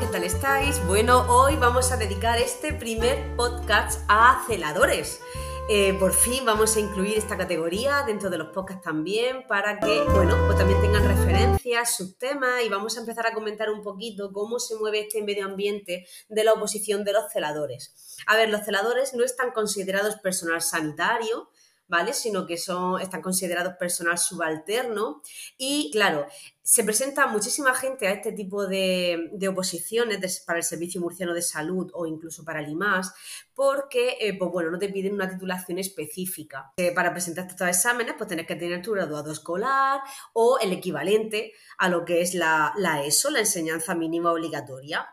¿qué tal estáis? Bueno, hoy vamos a dedicar este primer podcast a celadores. Eh, por fin vamos a incluir esta categoría dentro de los podcasts también para que, bueno, pues también tengan referencias, sus temas y vamos a empezar a comentar un poquito cómo se mueve este medio ambiente de la oposición de los celadores. A ver, los celadores no están considerados personal sanitario, ¿vale? Sino que son, están considerados personal subalterno. Y claro, se presenta muchísima gente a este tipo de, oposiciones para el Servicio Murciano de Salud o incluso para el IMAS, porque, eh, pues bueno, no te piden una titulación específica. Eh, para presentar estos exámenes, pues tienes que tener tu graduado escolar o el equivalente a lo que es la, la ESO, la enseñanza mínima obligatoria.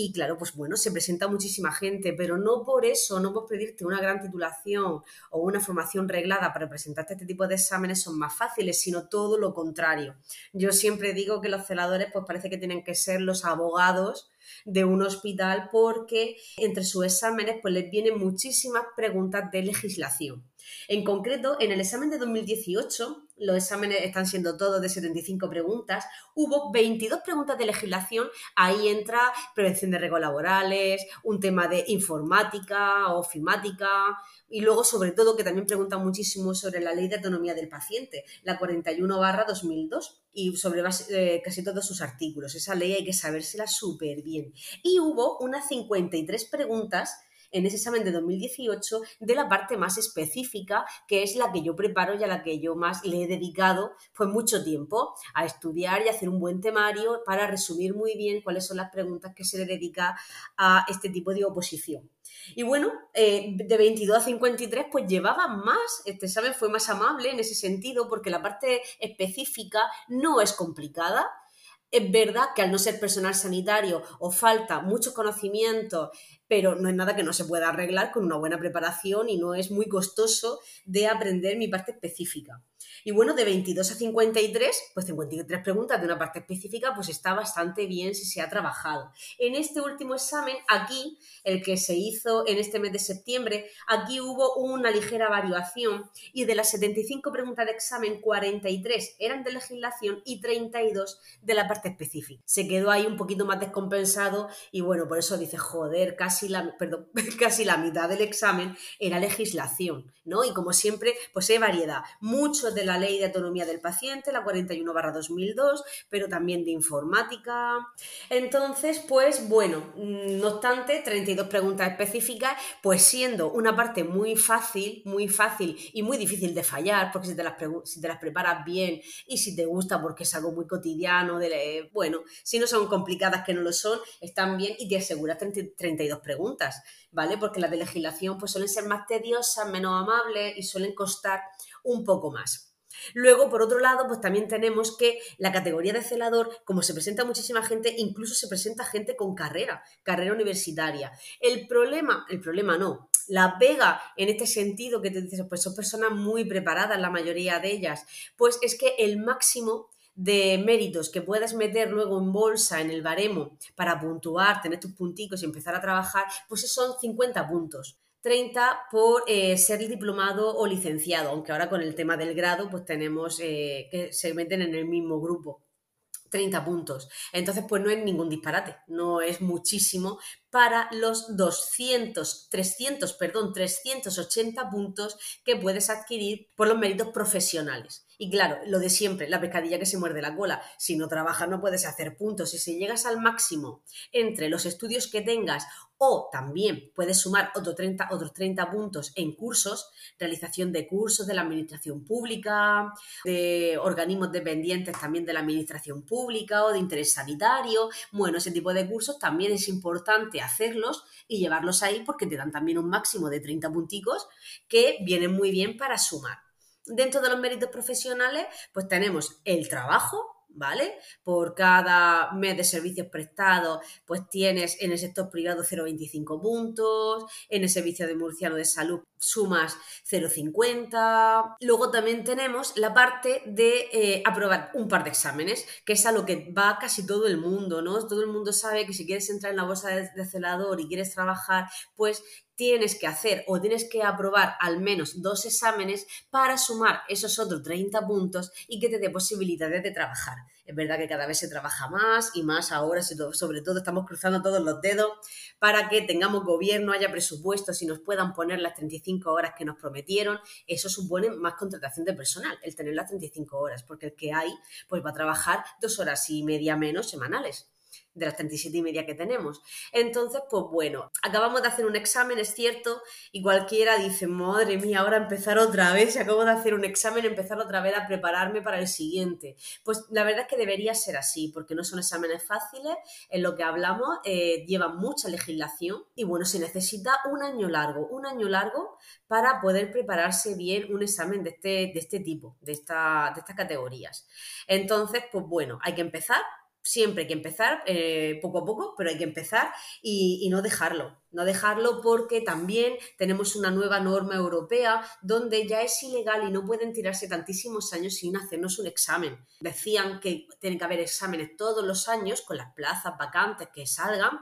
Y claro, pues bueno, se presenta muchísima gente, pero no por eso, no por pedirte una gran titulación o una formación reglada para presentarte este tipo de exámenes son más fáciles, sino todo lo contrario. Yo siempre digo que los celadores pues parece que tienen que ser los abogados de un hospital porque entre sus exámenes pues les vienen muchísimas preguntas de legislación. En concreto, en el examen de 2018, los exámenes están siendo todos de 75 preguntas, hubo 22 preguntas de legislación, ahí entra prevención de riesgos laborales, un tema de informática o filmática, y luego sobre todo que también preguntan muchísimo sobre la ley de autonomía del paciente, la 41 barra 2002 y sobre eh, casi todos sus artículos. Esa ley hay que sabérsela súper bien. Y hubo unas 53 preguntas en ese examen de 2018 de la parte más específica, que es la que yo preparo y a la que yo más le he dedicado pues mucho tiempo a estudiar y hacer un buen temario para resumir muy bien cuáles son las preguntas que se le dedica a este tipo de oposición. Y bueno, eh, de 22 a 53 pues llevaba más, este examen fue más amable en ese sentido porque la parte específica no es complicada, es verdad que al no ser personal sanitario os falta muchos conocimientos pero no es nada que no se pueda arreglar con una buena preparación y no es muy costoso de aprender mi parte específica. Y bueno, de 22 a 53, pues 53 preguntas de una parte específica, pues está bastante bien si se ha trabajado. En este último examen, aquí, el que se hizo en este mes de septiembre, aquí hubo una ligera variación y de las 75 preguntas de examen, 43 eran de legislación y 32 de la parte específica. Se quedó ahí un poquito más descompensado y bueno, por eso dice, joder, casi casi la, perdón, casi la mitad del examen era legislación, ¿no? Y como siempre, pues hay variedad. Mucho de la ley de autonomía del paciente, la 41 barra 2002, pero también de informática. Entonces, pues bueno, mm, no obstante, 32 preguntas específicas, pues siendo una parte muy fácil, muy fácil y muy difícil de fallar, porque si te las, si te las preparas bien y si te gusta porque es algo muy cotidiano, de, bueno, si no son complicadas que no lo son, están bien y te aseguras 32 preguntas, ¿vale? Porque las de legislación pues suelen ser más tediosas, menos amables y suelen costar un poco más. Luego, por otro lado, pues también tenemos que la categoría de celador, como se presenta muchísima gente, incluso se presenta gente con carrera, carrera universitaria. El problema, el problema no, la pega en este sentido que te dices, pues son personas muy preparadas, la mayoría de ellas, pues es que el máximo de méritos que puedas meter luego en bolsa, en el baremo, para puntuar, tener tus punticos y empezar a trabajar, pues son 50 puntos. 30 por eh, ser diplomado o licenciado, aunque ahora con el tema del grado, pues tenemos eh, que se meten en el mismo grupo. 30 puntos. Entonces, pues no es ningún disparate, no es muchísimo para los 200, 300, perdón, 380 puntos que puedes adquirir por los méritos profesionales. Y claro, lo de siempre, la pescadilla que se muerde la cola. Si no trabajas no puedes hacer puntos. Y si llegas al máximo entre los estudios que tengas o también puedes sumar otro 30, otros 30 puntos en cursos, realización de cursos de la administración pública, de organismos dependientes también de la administración pública o de interés sanitario. Bueno, ese tipo de cursos también es importante hacerlos y llevarlos ahí porque te dan también un máximo de 30 punticos que vienen muy bien para sumar. Dentro de los méritos profesionales, pues tenemos el trabajo, ¿vale? Por cada mes de servicios prestados, pues tienes en el sector privado 0,25 puntos, en el servicio de murciano de salud sumas 0,50. Luego también tenemos la parte de eh, aprobar un par de exámenes, que es a lo que va casi todo el mundo, ¿no? Todo el mundo sabe que si quieres entrar en la bolsa de, celador y quieres trabajar, pues tienes que hacer o tienes que aprobar al menos dos exámenes para sumar esos otros 30 puntos y que te dé posibilidades de trabajar. Es verdad que cada vez se trabaja más y más ahora, sobre todo estamos cruzando todos los dedos para que tengamos gobierno, haya presupuestos y nos puedan poner las 35 horas que nos prometieron. Eso supone más contratación de personal, el tener las 35 horas, porque el que hay pues va a trabajar dos horas y media menos semanales de las 37 y media que tenemos. Entonces, pues bueno, acabamos de hacer un examen, es cierto, y cualquiera dice, madre mía, ahora empezar otra vez, acabo de hacer un examen, empezar otra vez a prepararme para el siguiente. Pues la verdad es que debería ser así, porque no son exámenes fáciles, en lo que hablamos eh, lleva mucha legislación y bueno, se necesita un año largo, un año largo para poder prepararse bien un examen de este, de este tipo, de, esta, de estas categorías. Entonces, pues bueno, hay que empezar siempre hay que empezar eh, poco a poco, pero hay que empezar y, no dejarlo. No dejarlo porque también tenemos una nueva norma europea donde ya es ilegal y no pueden tirarse tantísimos años sin hacernos un examen. Decían que tienen que haber exámenes todos los años con las plazas vacantes que salgan.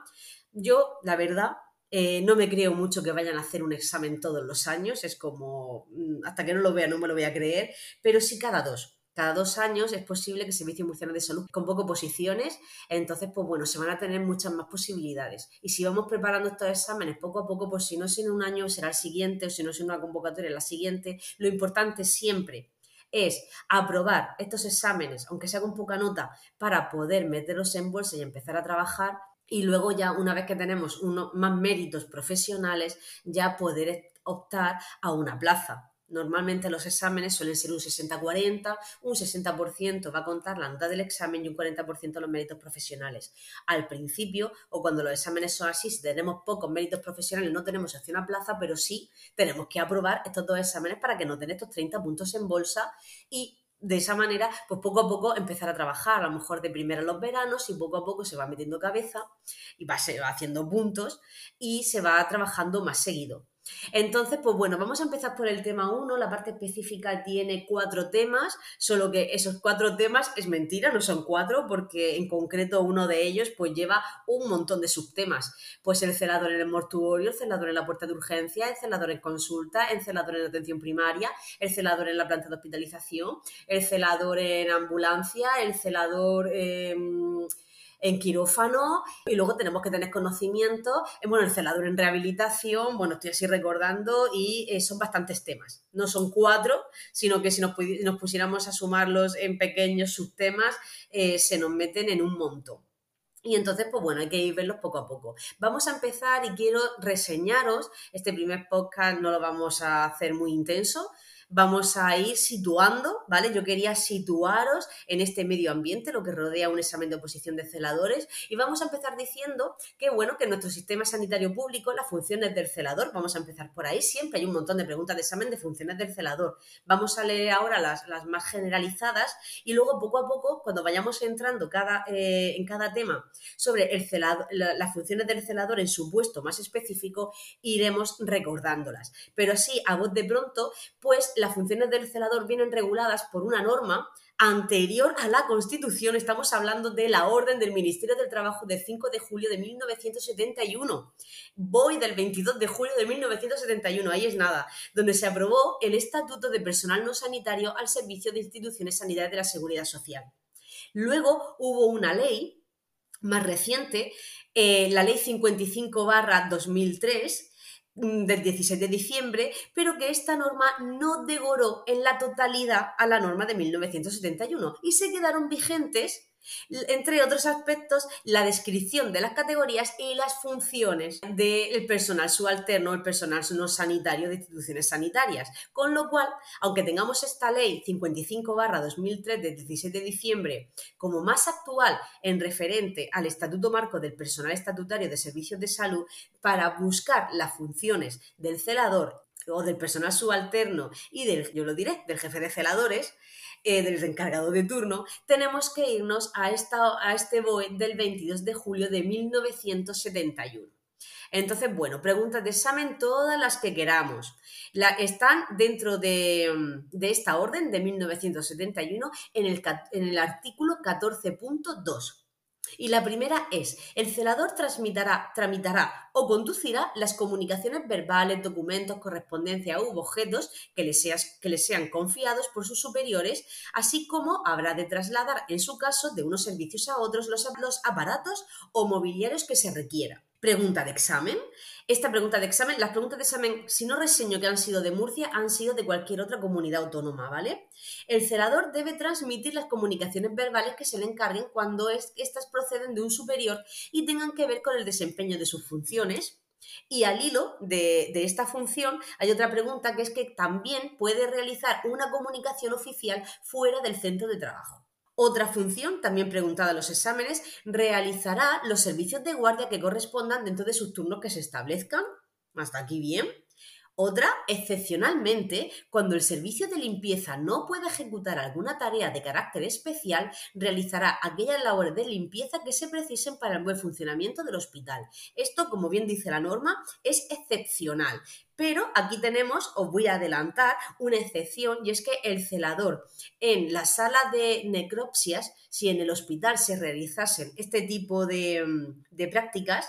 Yo, la verdad, eh, no me creo mucho que vayan a hacer un examen todos los años, es como, mm, hasta que no lo vea no me lo voy a creer, pero sí cada dos cada dos años es posible que Servicio Murciano de Salud convoque posiciones, entonces, pues bueno, se van a tener muchas más posibilidades. Y si vamos preparando estos exámenes poco a poco, pues si no es en un año, será el siguiente, o si no es en una convocatoria, la siguiente. Lo importante siempre es aprobar estos exámenes, aunque sea con poca nota, para poder meterlos en bolsa y empezar a trabajar. Y luego ya, una vez que tenemos unos más méritos profesionales, ya poder optar a una plaza Normalmente los exámenes suelen ser un 60-40, un 60% va a contar la nota del examen y un 40% los méritos profesionales. Al principio, o cuando los exámenes son así, si tenemos pocos méritos profesionales, no tenemos opción a plaza, pero sí tenemos que aprobar estos dos exámenes para que nos den estos 30 puntos en bolsa y de esa manera, pues poco a poco empezar a trabajar, a lo mejor de primero los veranos y poco a poco se va metiendo cabeza y va, se va haciendo puntos y se va trabajando más seguido. Entonces, pues bueno, vamos a empezar por el tema 1. La parte específica tiene cuatro temas, solo que esos cuatro temas es mentira, no son cuatro, porque en concreto uno de ellos pues lleva un montón de subtemas. Pues el celador en el mortuorio, el celador en la puerta de urgencia, el celador en consulta, el celador en atención primaria, el celador en la planta de hospitalización, el celador en ambulancia, el celador... Em, en quirófano y luego tenemos que tener conocimiento, en, bueno, el celador en rehabilitación, bueno, estoy así recordando y eh, son bastantes temas. No son cuatro, sino que si nos, pusiéramos a sumarlos en pequeños subtemas, eh, se nos meten en un montón. Y entonces, pues bueno, hay que ir verlos poco a poco. Vamos a empezar y quiero reseñaros, este primer podcast no lo vamos a hacer muy intenso, vamos a ir situando, ¿vale? Yo quería situaros en este medio ambiente, lo que rodea un examen de oposición de celadores, y vamos a empezar diciendo que, bueno, que nuestro sistema sanitario público, las funciones del celador, vamos a empezar por ahí, siempre hay un montón de preguntas de examen de funciones del celador. Vamos a leer ahora las, las más generalizadas y luego poco a poco, cuando vayamos entrando cada, eh, en cada tema sobre el celador, las funciones del celador en su puesto más específico, iremos recordándolas. Pero así, a voz de pronto, pues las funciones del celador vienen reguladas por una norma anterior a la Constitución. Estamos hablando de la orden del Ministerio del Trabajo del 5 de julio de 1971. Voy del 22 de julio de 1971, ahí es nada, donde se aprobó el Estatuto de Personal No Sanitario al servicio de instituciones sanitarias de la Seguridad Social. Luego hubo una ley más reciente, eh, la Ley 55 2003, Mm, del 17 de diciembre, pero que esta norma no devoró en la totalidad a la norma de 1971 y se quedaron vigentes entre otros aspectos, la descripción de las categorías y las funciones del personal subalterno, el personal no sanitario de instituciones sanitarias. Con lo cual, aunque tengamos esta ley 55-2003 de 17 de diciembre como más actual en referente al Estatuto Marco del Personal Estatutario de Servicios de Salud, para buscar las funciones del celador o del personal subalterno y del, yo lo diré, del jefe de celadores, eh, del encargado de turno, tenemos que irnos a, esta, a este BOE del 22 de julio de 1971. Entonces, bueno, preguntas de examen todas las que queramos. La, están dentro de, esta orden de 1971 en el, en el artículo 14.2. Y la primera es, el celador tramitará o conducirá las comunicaciones verbales, documentos, correspondencia u objetos que le, que le sean confiados por sus superiores, así como habrá de trasladar, en su caso, de unos servicios a otros los, los aparatos o mobiliarios que se requieran. Pregunta de examen. Esta pregunta de examen, las preguntas de examen, si no reseño que han sido de Murcia, han sido de cualquier otra comunidad autónoma, ¿vale? El celador debe transmitir las comunicaciones verbales que se le encarguen cuando éstas proceden de un superior y tengan que ver con el desempeño de sus funciones, y al hilo de, de, esta función hay otra pregunta que es que también puede realizar una comunicación oficial fuera del centro de trabajo. Otra función, también preguntada en los exámenes, realizará los servicios de guardia que correspondan dentro de sus turnos que se establezcan. Hasta aquí bien. Otra, excepcionalmente, cuando el servicio de limpieza no pueda ejecutar alguna tarea de carácter especial, realizará aquellas labores de limpieza que se precisen para el buen funcionamiento del hospital. Esto, como bien dice la norma, es excepcional. Pero aquí tenemos, os voy a adelantar, una excepción y es que el celador en la sala de necropsias, si en el hospital se realizasen este tipo de, de prácticas,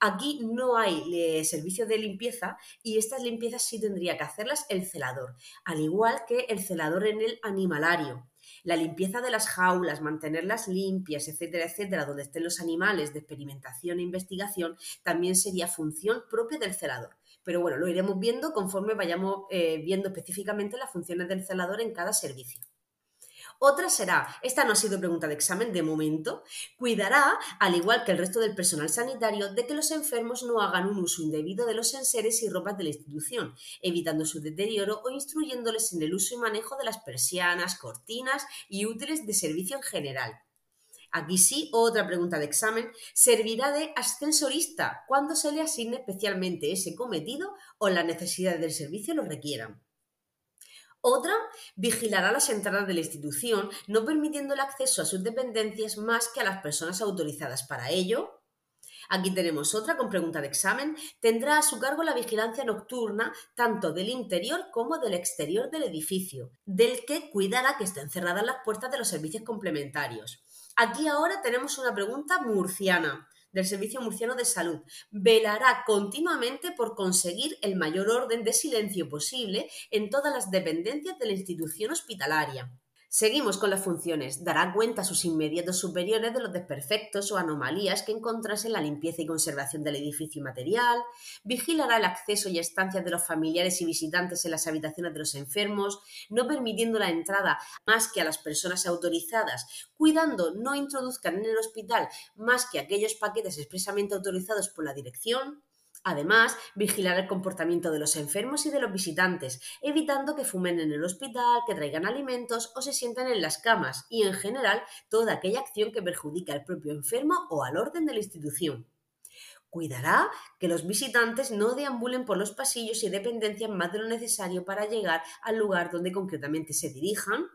aquí no hay eh, servicio de limpieza y estas limpiezas sí tendría que hacerlas el celador, al igual que el celador en el animalario la limpieza de las jaulas, mantenerlas limpias, etcétera, etcétera, donde estén los animales de experimentación e investigación, también sería función propia del celador. Pero bueno, lo iremos viendo conforme vayamos eh, viendo específicamente las funciones del celador en cada servicio. Otra será, esta no ha sido pregunta de examen de momento, cuidará, al igual que el resto del personal sanitario, de que los enfermos no hagan un uso indebido de los enseres y ropas de la institución, evitando su deterioro o instruyéndoles en el uso y manejo de las persianas, cortinas y útiles de servicio en general. Aquí sí, otra pregunta de examen, servirá de ascensorista cuando se le asigne especialmente ese cometido o las necesidades del servicio lo requieran. Otra, vigilará las entradas de la institución, no permitiendo el acceso a sus dependencias más que a las personas autorizadas para ello. Aquí tenemos otra con pregunta de examen. Tendrá a su cargo la vigilancia nocturna tanto del interior como del exterior del edificio, del que cuidará que estén cerradas las puertas de los servicios complementarios. Aquí ahora tenemos una pregunta murciana del Servicio Murciano de Salud. Velará continuamente por conseguir el mayor orden de silencio posible en todas las dependencias de la institución hospitalaria. Seguimos con las funciones. Dará cuenta a sus inmediatos superiores de los desperfectos o anomalías que encontrase en la limpieza y conservación del edificio material. Vigilará el acceso y estancia de los familiares y visitantes en las habitaciones de los enfermos, no permitiendo la entrada más que a las personas autorizadas, cuidando no introduzcan en el hospital más que aquellos paquetes expresamente autorizados por la dirección Además, vigilar el comportamiento de los enfermos y de los visitantes, evitando que fumen en el hospital, que traigan alimentos o se sientan en las camas y, en general, toda aquella acción que perjudica al propio enfermo o al orden de la institución. Cuidará que los visitantes no deambulen por los pasillos y dependencias más de lo necesario para llegar al lugar donde concretamente se dirijan.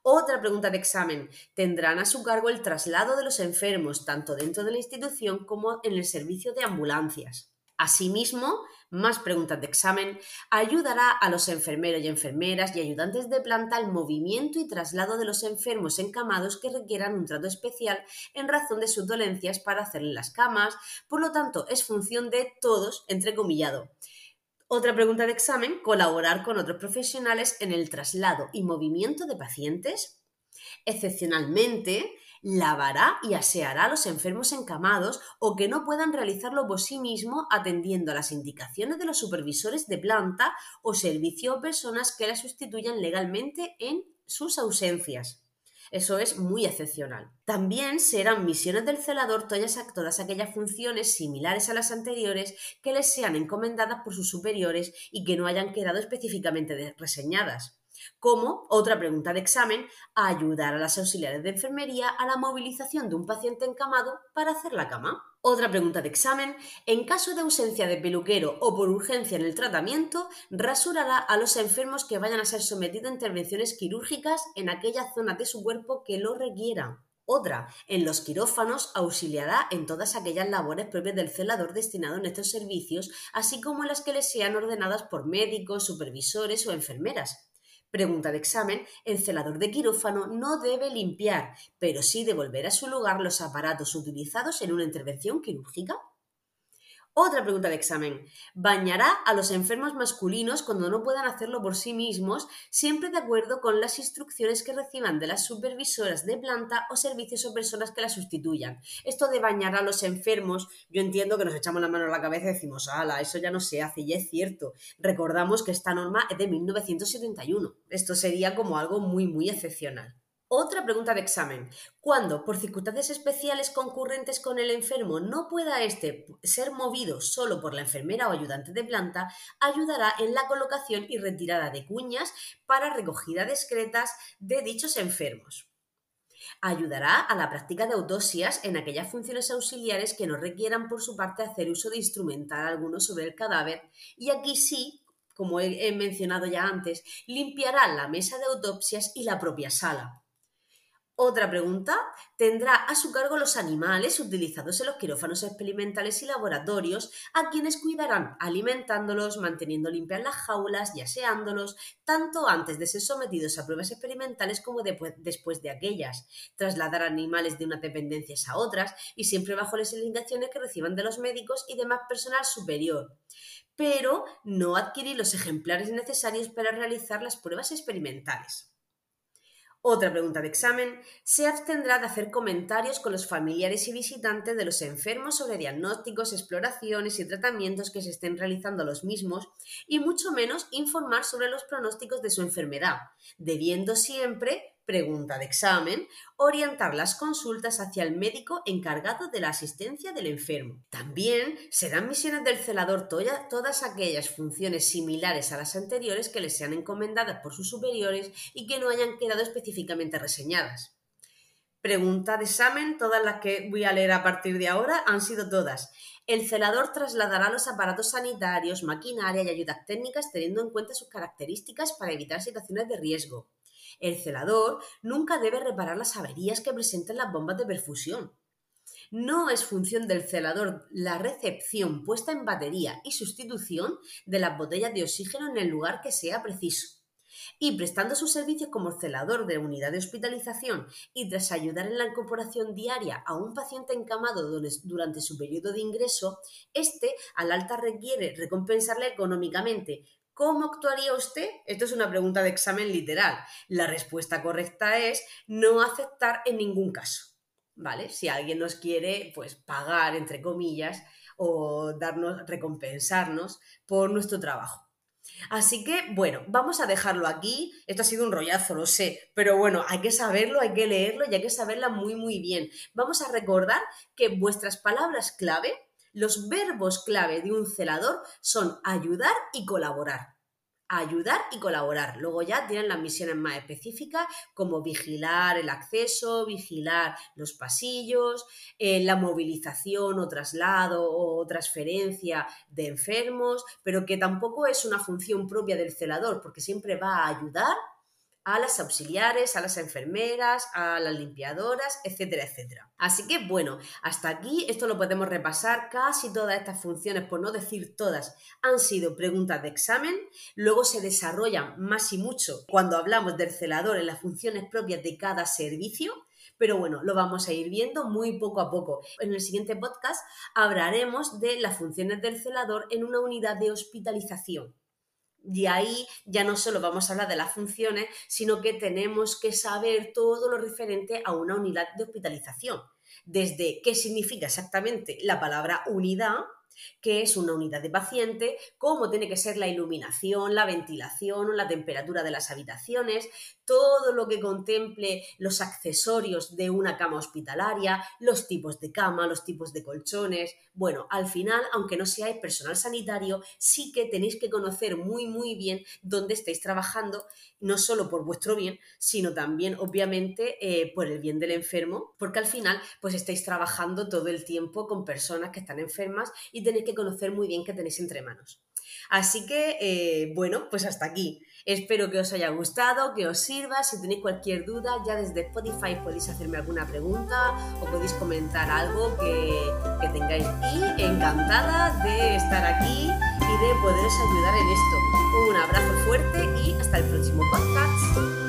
Otra pregunta de examen. Tendrán a su cargo el traslado de los enfermos, tanto dentro de la institución como en el servicio de ambulancias. Asimismo, más preguntas de examen, ayudará a los enfermeros y enfermeras y ayudantes de planta al movimiento y traslado de los enfermos encamados que requieran un trato especial en razón de sus dolencias para hacerle las camas, por lo tanto es función de todos, entrecomillado. Otra pregunta de examen, colaborar con otros profesionales en el traslado y movimiento de pacientes. Excepcionalmente, lavará y aseará a los enfermos encamados o que no puedan realizarlo por sí mismo atendiendo a las indicaciones de los supervisores de planta o servicio o personas que la sustituyan legalmente en sus ausencias. Eso es muy excepcional. También serán misiones del celador todas, todas, aquellas funciones similares a las anteriores que les sean encomendadas por sus superiores y que no hayan quedado específicamente reseñadas como, otra pregunta de examen, ayudar a las auxiliares de enfermería a la movilización de un paciente encamado para hacer la cama. Otra pregunta de examen, en caso de ausencia de peluquero o por urgencia en el tratamiento, rasurará a los enfermos que vayan a ser sometidos a intervenciones quirúrgicas en aquella zona de su cuerpo que lo requieran. Otra, en los quirófanos auxiliará en todas aquellas labores propias del celador destinado en estos servicios, así como en las que les sean ordenadas por médicos, supervisores o enfermeras Pregunta de examen, el celador de quirófano no debe limpiar, pero sí devolver a su lugar los aparatos utilizados en una intervención quirúrgica. Otra pregunta de examen. ¿Bañará a los enfermos masculinos cuando no puedan hacerlo por sí mismos, siempre de acuerdo con las instrucciones que reciban de las supervisoras de planta o servicios o personas que la sustituyan? Esto de bañar a los enfermos, yo entiendo que nos echamos la mano a la cabeza y decimos, ala, eso ya no se hace, y es cierto. Recordamos que esta norma es de 1971. Esto sería como algo muy, muy excepcional. Otra pregunta de examen. Cuando, por circunstancias especiales concurrentes con el enfermo, no pueda éste ser movido solo por la enfermera o ayudante de planta, ayudará en la colocación y retirada de cuñas para recogida discretas de dichos enfermos. Ayudará a la práctica de autopsias en aquellas funciones auxiliares que no requieran por su parte hacer uso de instrumental alguno sobre el cadáver y aquí sí como he, mencionado ya antes, limpiará la mesa de autopsias y la propia sala. Otra pregunta. Tendrá a su cargo los animales utilizados en los quirófanos experimentales y laboratorios, a quienes cuidarán alimentándolos, manteniendo limpias las jaulas y aseándolos, tanto antes de ser sometidos a pruebas experimentales como después de aquellas. Trasladar animales de unas dependencias a otras y siempre bajo las indicaciones que reciban de los médicos y demás personal superior pero no adquirir los ejemplares necesarios para realizar las pruebas experimentales. Otra pregunta de examen. Se abstendrá de hacer comentarios con los familiares y visitantes de los enfermos sobre diagnósticos, exploraciones y tratamientos que se estén realizando los mismos y mucho menos informar sobre los pronósticos de su enfermedad, debiendo siempre pregunta de examen, orientar las consultas hacia el médico encargado de la asistencia del enfermo. También serán misiones del celador todas aquellas funciones similares a las anteriores que les sean encomendadas por sus superiores y que no hayan quedado específicamente reseñadas. Pregunta de examen, todas las que voy a leer a partir de ahora han sido todas. El celador trasladará los aparatos sanitarios, maquinaria y ayudas técnicas teniendo en cuenta sus características para evitar situaciones de riesgo. El celador nunca debe reparar las averías que presenten las bombas de perfusión. No es función del celador la recepción, puesta en batería y sustitución de las botellas de oxígeno en el lugar que sea preciso. Y prestando sus servicios como celador de unidad de hospitalización y tras ayudar en la incorporación diaria a un paciente encamado durante su periodo de ingreso, este al alta requiere recompensarle económicamente ¿Cómo actuaría usted? Esto es una pregunta de examen literal. La respuesta correcta es no aceptar en ningún caso. ¿Vale? Si alguien nos quiere, pues pagar, entre comillas, o darnos, recompensarnos por nuestro trabajo. Así que, bueno, vamos a dejarlo aquí. Esto ha sido un rollazo, lo sé, pero bueno, hay que saberlo, hay que leerlo y hay que saberla muy, muy bien. Vamos a recordar que vuestras palabras clave los verbos clave de un celador son ayudar y colaborar. Ayudar y colaborar. Luego ya tienen las misiones más específicas como vigilar el acceso, vigilar los pasillos, eh, la movilización o traslado o transferencia de enfermos, pero que tampoco es una función propia del celador porque siempre va a ayudar a las auxiliares, a las enfermeras, a las limpiadoras, etcétera, etcétera. Así que bueno, hasta aquí esto lo podemos repasar. Casi todas estas funciones, por no decir todas, han sido preguntas de examen. Luego se desarrollan más y mucho cuando hablamos del celador en las funciones propias de cada servicio. Pero bueno, lo vamos a ir viendo muy poco a poco. En el siguiente podcast hablaremos de las funciones del celador en una unidad de hospitalización. Y ahí ya no solo vamos a hablar de las funciones, sino que tenemos que saber todo lo referente a una unidad de hospitalización. Desde qué significa exactamente la palabra unidad, que es una unidad de paciente, cómo tiene que ser la iluminación, la ventilación, la temperatura de las habitaciones, todo lo que contemple los accesorios de una cama hospitalaria, los tipos de cama, los tipos de colchones. Bueno, al final, aunque no seáis personal sanitario, sí que tenéis que conocer muy, muy bien dónde estáis trabajando, no solo por vuestro bien, sino también, obviamente, eh, por el bien del enfermo, porque al final, pues estáis trabajando todo el tiempo con personas que están enfermas y tenéis que conocer muy bien qué tenéis entre manos. Así que, eh, bueno, pues hasta aquí. Espero que os haya gustado, que os sirva. Si tenéis cualquier duda, ya desde Spotify podéis hacerme alguna pregunta o podéis comentar algo que, que tengáis. Y encantada de estar aquí y de poderos ayudar en esto. Un abrazo fuerte y hasta el próximo podcast.